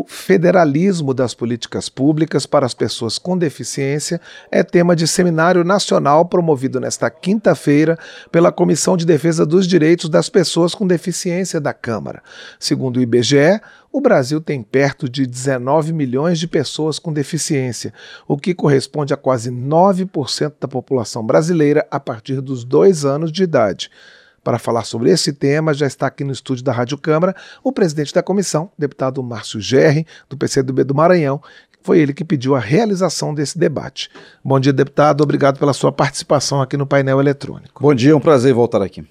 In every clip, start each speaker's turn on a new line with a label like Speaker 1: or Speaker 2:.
Speaker 1: o federalismo das políticas públicas para as pessoas com deficiência é tema de seminário nacional promovido nesta quinta-feira pela Comissão de Defesa dos Direitos das Pessoas com Deficiência da Câmara. Segundo o IBGE, o Brasil tem perto de 19 milhões de pessoas com deficiência, o que corresponde a quase 9% da população brasileira a partir dos dois anos de idade. Para falar sobre esse tema, já está aqui no estúdio da Rádio Câmara o presidente da comissão, deputado Márcio Gerri, do PCdoB do Maranhão. Foi ele que pediu a realização desse debate. Bom dia, deputado. Obrigado pela sua participação aqui no painel eletrônico.
Speaker 2: Bom dia, é um prazer voltar aqui.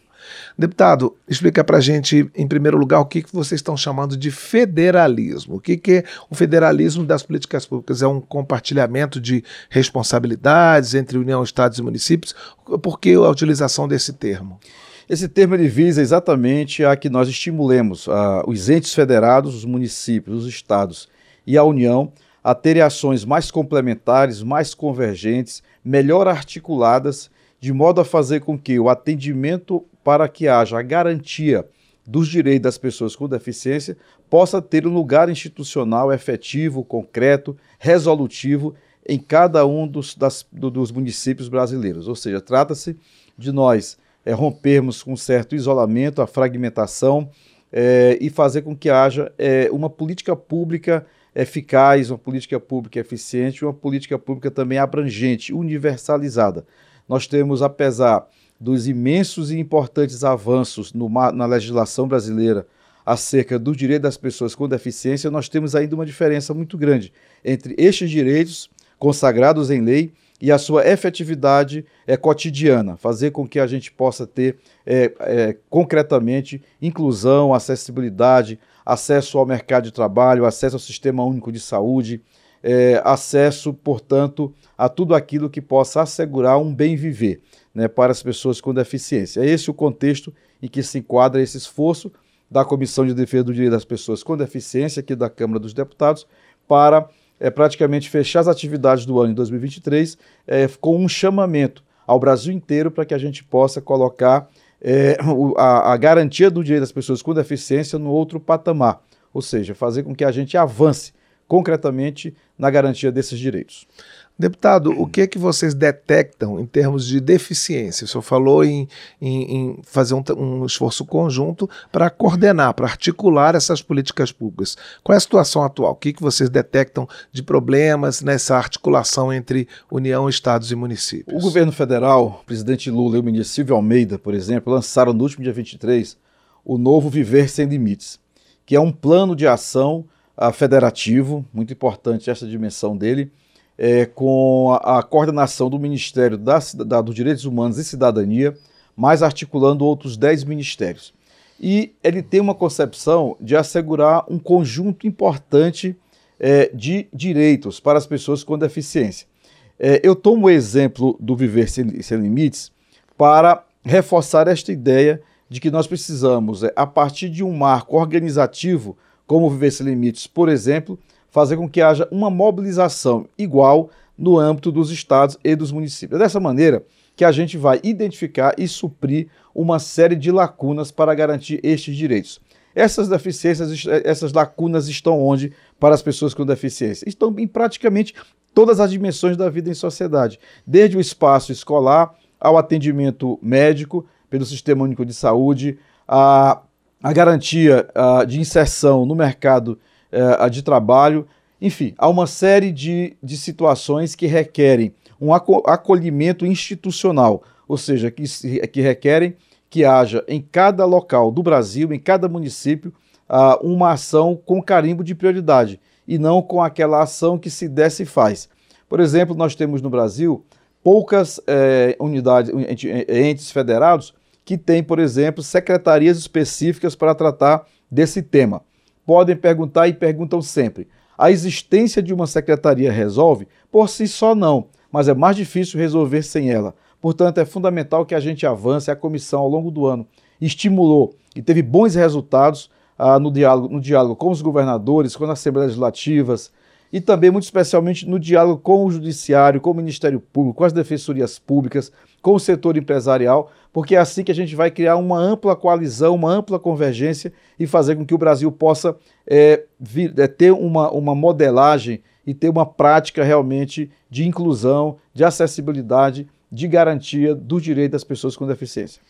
Speaker 1: Deputado, explica para a gente, em primeiro lugar, o que, que vocês estão chamando de federalismo. O que, que é o federalismo das políticas públicas? É um compartilhamento de responsabilidades entre União, Estados e municípios? Por que a utilização desse termo?
Speaker 2: Esse termo ele visa exatamente a que nós estimulemos a, os entes federados, os municípios, os estados e a União a terem ações mais complementares, mais convergentes, melhor articuladas, de modo a fazer com que o atendimento para que haja a garantia dos direitos das pessoas com deficiência possa ter um lugar institucional efetivo, concreto, resolutivo em cada um dos, das, dos municípios brasileiros. Ou seja, trata-se de nós é, rompermos com um certo isolamento, a fragmentação é, e fazer com que haja é, uma política pública eficaz, uma política pública eficiente, uma política pública também abrangente, universalizada. Nós temos, apesar dos imensos e importantes avanços no, na legislação brasileira acerca do direito das pessoas com deficiência, nós temos ainda uma diferença muito grande entre estes direitos consagrados em lei e a sua efetividade é, cotidiana, fazer com que a gente possa ter é, é, concretamente inclusão, acessibilidade, acesso ao mercado de trabalho, acesso ao sistema único de saúde, é, acesso, portanto, a tudo aquilo que possa assegurar um bem viver né, para as pessoas com deficiência. É esse o contexto em que se enquadra esse esforço da Comissão de Defesa do Direito das Pessoas com Deficiência, aqui da Câmara dos Deputados, para é, praticamente fechar as atividades do ano de 2023 é, com um chamamento ao Brasil inteiro para que a gente possa colocar é, a, a garantia do direito das pessoas com deficiência no outro patamar, ou seja, fazer com que a gente avance concretamente na garantia desses direitos.
Speaker 1: Deputado, o que é que vocês detectam em termos de deficiência? O senhor falou em, em, em fazer um, um, esforço conjunto para coordenar, para articular essas políticas públicas. Qual é a situação atual? O que, é que vocês detectam de problemas nessa articulação entre União, Estados e municípios?
Speaker 2: O governo federal, o presidente Lula e o ministro Silvio Almeida, por exemplo, lançaram no último dia 23 o novo Viver Sem Limites, que é um plano de ação federativo, muito importante essa dimensão dele, é, com a, a, coordenação do Ministério da, da, dos Direitos Humanos e Cidadania, mais articulando outros 10 ministérios. E ele tem uma concepção de assegurar um conjunto importante é, de direitos para as pessoas com deficiência. É, eu tomo o exemplo do Viver Sem, Sem Limites para reforçar esta ideia de que nós precisamos, é, a partir de um marco organizativo, como Viver Sem Limites, por exemplo, fazer com que haja uma mobilização igual no âmbito dos estados e dos municípios. É dessa maneira que a gente vai identificar e suprir uma série de lacunas para garantir estes direitos. Essas deficiências, essas lacunas estão onde para as pessoas com deficiência? Estão em praticamente todas as dimensões da vida em sociedade, desde o espaço escolar ao atendimento médico pelo Sistema Único de Saúde, a, a garantia a, de inserção no mercado é, de trabalho. Enfim, há uma série de, de situações que requerem um acolhimento institucional, ou seja, que, que requerem que haja em cada local do Brasil, em cada município, uh, uma ação com carimbo de prioridade e não com aquela ação que se desce e faz. Por exemplo, nós temos no Brasil poucas eh, unidades, entes federados que têm, por exemplo, secretarias específicas para tratar desse tema podem perguntar e perguntam sempre. A existência de uma secretaria resolve? Por si só, não, mas é mais difícil resolver sem ela. Portanto, é fundamental que a gente avance. A comissão, ao longo do ano, estimulou e teve bons resultados ah, no, diálogo, no diálogo com os governadores, com as assembleias legislativas, e também, muito especialmente, no diálogo com o Judiciário, com o Ministério Público, com as defensorias públicas, com o setor empresarial, porque é assim que a gente vai criar uma ampla coalizão, uma ampla convergência e fazer com que o Brasil possa é, vir, é, ter uma, uma modelagem e ter uma prática realmente de inclusão, de acessibilidade, de garantia do direito das pessoas com deficiência.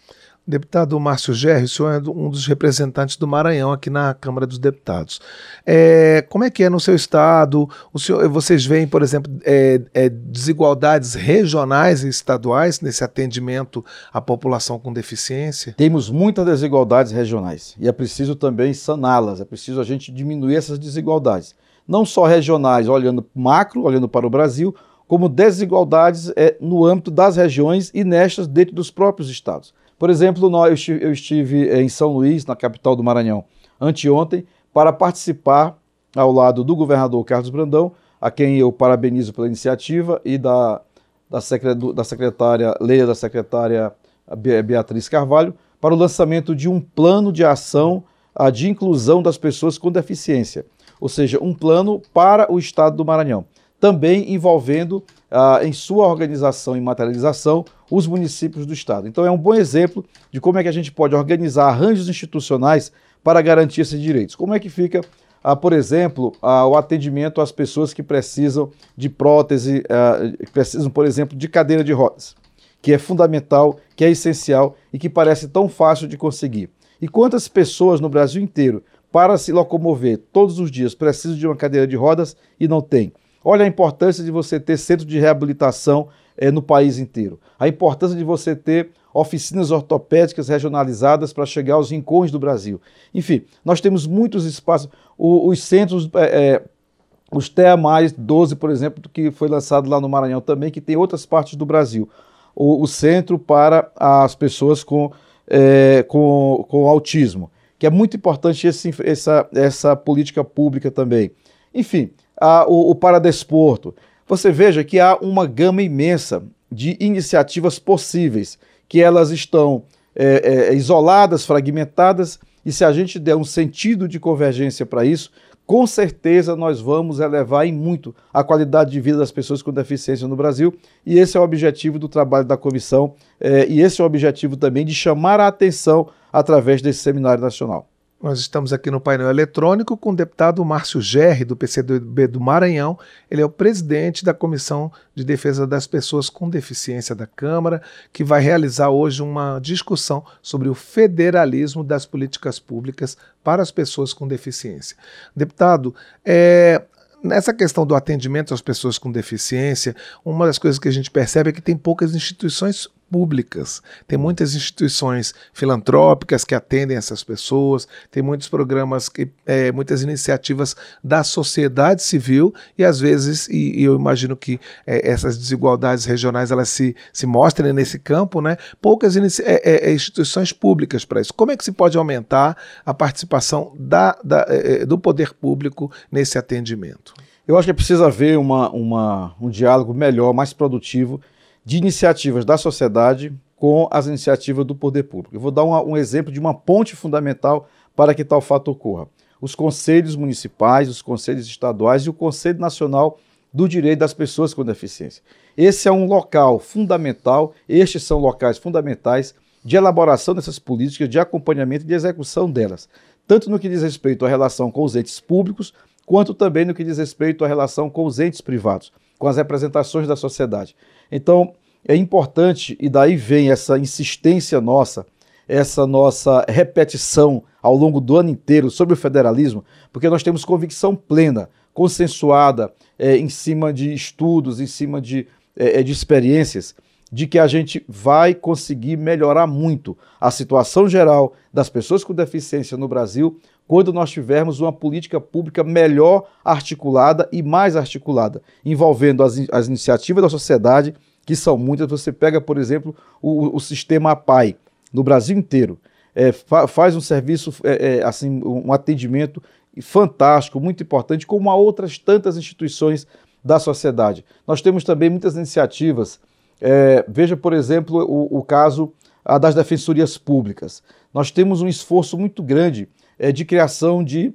Speaker 1: Deputado Márcio Gerri, o senhor é um dos representantes do Maranhão aqui na Câmara dos Deputados. É, como é que é no seu estado? O senhor, vocês veem, por exemplo, é, é, desigualdades regionais e estaduais nesse atendimento à população com deficiência?
Speaker 2: Temos muitas desigualdades regionais e é preciso também saná-las, é preciso a gente diminuir essas desigualdades. Não só regionais, olhando macro, olhando para o Brasil, como desigualdades é, no âmbito das regiões e nestas dentro dos próprios estados. Por exemplo, nós, eu estive eh, em São Luís, na capital do Maranhão, anteontem, para participar ao lado do governador Carlos Brandão, a quem eu parabenizo pela iniciativa, e da, da, da secretária, Leia da secretária Beatriz Carvalho, para o lançamento de um plano de ação de inclusão das pessoas com deficiência, ou seja, um plano para o estado do Maranhão também envolvendo ah, em sua organização e materialização os municípios do Estado. Então é um bom exemplo de como é que a gente pode organizar arranjos institucionais para garantir esses direitos. Como é que fica, ah, por exemplo, ah, o atendimento às pessoas que precisam de prótese, ah, que precisam, por exemplo, de cadeira de rodas, que é fundamental, que é essencial e que parece tão fácil de conseguir. E quantas pessoas no Brasil inteiro, para se locomover todos os dias, precisam de uma cadeira de rodas e não tem? Olha a importância de você ter centro de reabilitação é, no país inteiro. A importância de você ter oficinas ortopédicas regionalizadas para chegar aos rincões do Brasil. Enfim, nós temos muitos espaços. O, os centros, é, os TEA mais 12, por exemplo, que foi lançado lá no Maranhão também, que tem outras partes do Brasil. O, o centro para as pessoas com, é, com, com autismo, que é muito importante esse, essa, essa política pública também. Enfim, a, o, o paradesporto. Você veja que há uma gama imensa de iniciativas possíveis, que elas estão é, é, isoladas, fragmentadas, e se a gente der um sentido de convergência para isso, com certeza nós vamos elevar em muito a qualidade de vida das pessoas com deficiência no Brasil, e esse é o objetivo do trabalho da comissão, é, e esse é o objetivo também de chamar a atenção através desse seminário nacional.
Speaker 1: Nós estamos aqui no painel eletrônico com o deputado Márcio Gerri, do PCdoB do Maranhão. Ele é o presidente da Comissão de Defesa das Pessoas com Deficiência da Câmara, que vai realizar hoje uma discussão sobre o federalismo das políticas públicas para as pessoas com deficiência. Deputado, é, Nessa questão do atendimento às pessoas com deficiência, uma das coisas que a gente percebe é que tem poucas instituições públicas. Tem muitas instituições filantrópicas que atendem essas pessoas, tem muitos programas, que, é, muitas iniciativas da sociedade civil e às vezes, e, e eu imagino que é, essas desigualdades regionais elas se, se mostrem nesse campo, né? poucas é, é, é, instituições públicas para isso. Como é que se pode aumentar a participação da, da é, do poder público nesse atendimento?
Speaker 2: Eu acho que precisa haver uma, uma, um diálogo melhor, mais produtivo de iniciativas da sociedade com as iniciativas do poder público. Eu vou dar um, exemplo de uma ponte fundamental para que tal fato ocorra. Os conselhos municipais, os conselhos estaduais e o Conselho Nacional do Direito das Pessoas com Deficiência. Esse é um local fundamental, estes são locais fundamentais de elaboração dessas políticas, de acompanhamento e de execução delas, tanto no que diz respeito à relação com os entes públicos, quanto também no que diz respeito à relação com os entes privados, com as representações da sociedade. Então, é importante, e daí vem essa insistência nossa, essa nossa repetição ao longo do ano inteiro sobre o federalismo, porque nós temos convicção plena, consensuada, é, em cima de estudos, em cima de, é, é de experiências, de que a gente vai conseguir melhorar muito a situação geral das pessoas com deficiência no Brasil quando nós tivermos uma política pública melhor articulada e mais articulada, envolvendo as, as iniciativas da sociedade que são muitas. Você pega, por exemplo, o, o sistema APAI no Brasil inteiro. É, fa faz um serviço, é, é, assim, um atendimento fantástico, muito importante, como a outras tantas instituições da sociedade. Nós temos também muitas iniciativas. É, veja, por exemplo, o, o caso das defensorias públicas. Nós temos um esforço muito grande é, de criação de,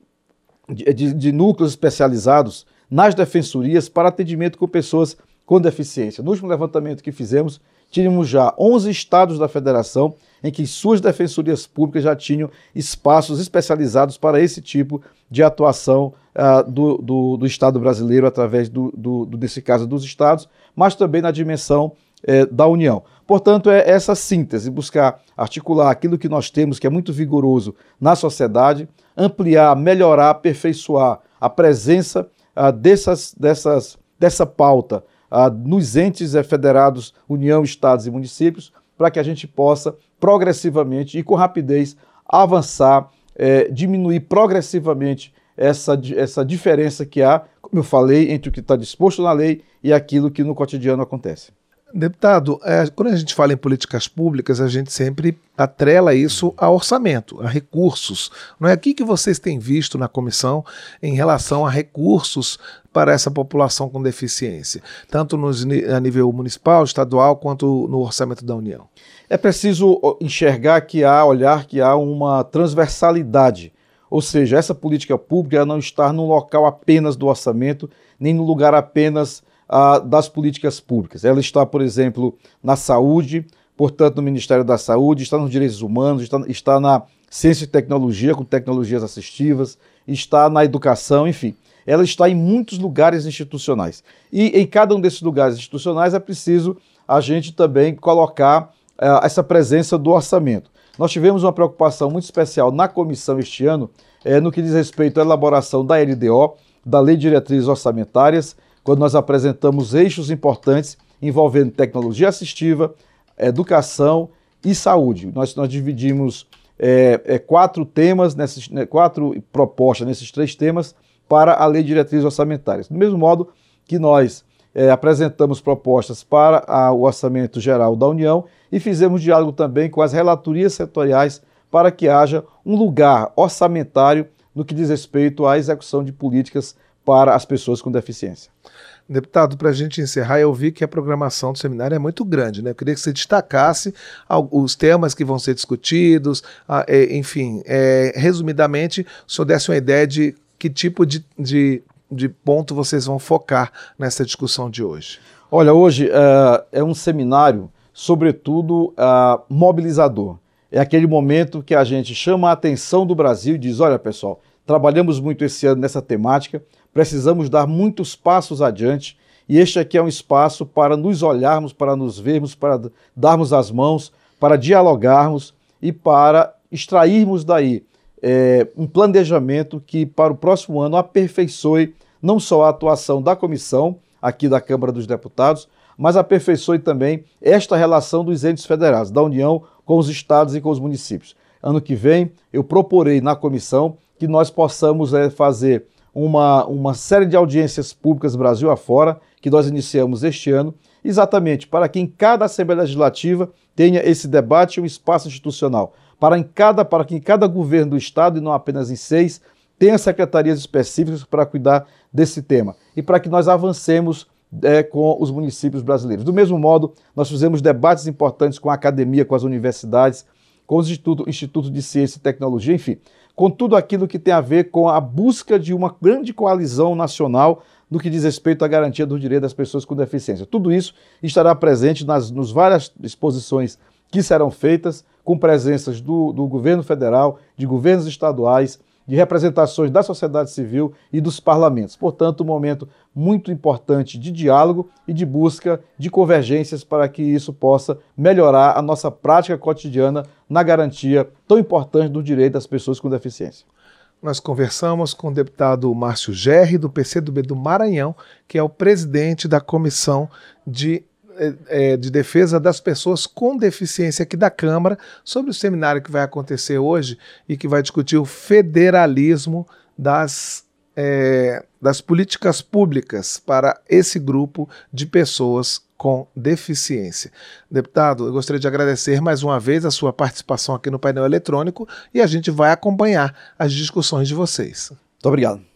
Speaker 2: de, de núcleos especializados nas defensorias para atendimento com pessoas com deficiência. No último levantamento que fizemos, tínhamos já 11 estados da federação em que suas defensorias públicas já tinham espaços especializados para esse tipo de atuação uh, do, do, do, Estado brasileiro através, do, do, nesse caso, dos estados, mas também na dimensão eh, da União. Portanto, é essa síntese, buscar articular aquilo que nós temos, que é muito vigoroso na sociedade, ampliar, melhorar, aperfeiçoar a presença uh, dessas, dessas, dessa pauta nos entes uh, federados, União, Estados e municípios, para que a gente possa progressivamente e com rapidez avançar, eh, diminuir progressivamente essa, essa diferença que há, como eu falei, entre o que está disposto na lei e aquilo que no cotidiano acontece.
Speaker 1: Deputado, é, quando a gente fala em políticas públicas, a gente sempre atrela isso a orçamento, a recursos. Não é aqui que vocês têm visto na comissão em relação a recursos para essa população com deficiência, tanto nos, a nível municipal, estadual, quanto no orçamento da União?
Speaker 2: É preciso enxergar que há, olhar que há uma transversalidade. Ou seja, essa política pública não está no local apenas do orçamento, nem no lugar apenas das políticas públicas. Ela está, por exemplo, na saúde, portanto, no Ministério da Saúde, está nos direitos humanos, está, está na ciência e tecnologia, com tecnologias assistivas, está na educação, enfim. Ela está em muitos lugares institucionais. E em cada um desses lugares institucionais é preciso a gente também colocar uh, essa presença do orçamento. Nós tivemos uma preocupação muito especial na comissão este ano, é, no que diz respeito à elaboração da LDO, da Lei de Diretrizes Orçamentárias, quando nós apresentamos eixos importantes envolvendo tecnologia assistiva, educação e saúde. Nós, nós dividimos é, é, quatro temas, nesses, né, quatro propostas nesses três temas para a Lei de Diretrizes Orçamentárias. Do mesmo modo que nós é, apresentamos propostas para a, o Orçamento Geral da União e fizemos diálogo também com as relatorias setoriais para que haja um lugar orçamentário no que diz respeito à execução de políticas para as pessoas com deficiência.
Speaker 1: Deputado, para a gente encerrar, eu vi que a programação do seminário é muito grande, né? Eu queria que você destacasse os temas que vão ser discutidos, é, enfim, é, resumidamente, o senhor desse uma ideia de que tipo de, de, de ponto vocês vão focar nessa discussão de hoje.
Speaker 2: Olha, hoje uh, é um seminário, sobretudo, uh, mobilizador. É aquele momento que a gente chama a atenção do Brasil e diz: olha, pessoal, trabalhamos muito esse ano nessa temática, precisamos dar muitos passos adiante e este aqui é um espaço para nos olharmos, para nos vermos, para darmos as mãos, para dialogarmos e para extrairmos daí é, um planejamento que para o próximo ano aperfeiçoe não só a atuação da comissão aqui da Câmara dos Deputados, mas aperfeiçoe também esta relação dos entes federados, da União com os estados e com os municípios. Ano que vem, eu proporei na comissão que nós possamos é, fazer uma, uma série de audiências públicas Brasil afora, que nós iniciamos este ano, exatamente para que em cada Assembleia Legislativa tenha esse debate um espaço institucional, para, em cada, para que em cada governo do Estado, e não apenas em seis, tenha secretarias específicas para cuidar desse tema e para que nós avancemos é, com os municípios brasileiros. Do mesmo modo, nós fizemos debates importantes com a academia, com as universidades, com os institutos Instituto de Ciência e Tecnologia, enfim, com tudo aquilo que tem a ver com a busca de uma grande coalizão nacional no que diz respeito à garantia do direito das pessoas com deficiência. Tudo isso estará presente nas nos várias exposições que serão feitas, com presenças do, do governo federal, de governos estaduais, de representações da sociedade civil e dos parlamentos. Portanto, um momento muito importante de diálogo e de busca de convergências para que isso possa melhorar a nossa prática cotidiana na garantia tão importante do direito das pessoas com deficiência.
Speaker 1: Nós conversamos com o deputado Márcio Gerri, do PCdoB do Maranhão, que é o presidente da Comissão de é, de Defesa das Pessoas com Deficiência aqui da Câmara, sobre o seminário que vai acontecer hoje e que vai discutir o federalismo das, é, das políticas públicas para esse grupo de pessoas com deficiência. Deputado, eu gostaria de agradecer mais uma vez a sua participação aqui no painel eletrônico e a gente vai acompanhar as discussões de vocês.
Speaker 2: Muito obrigado.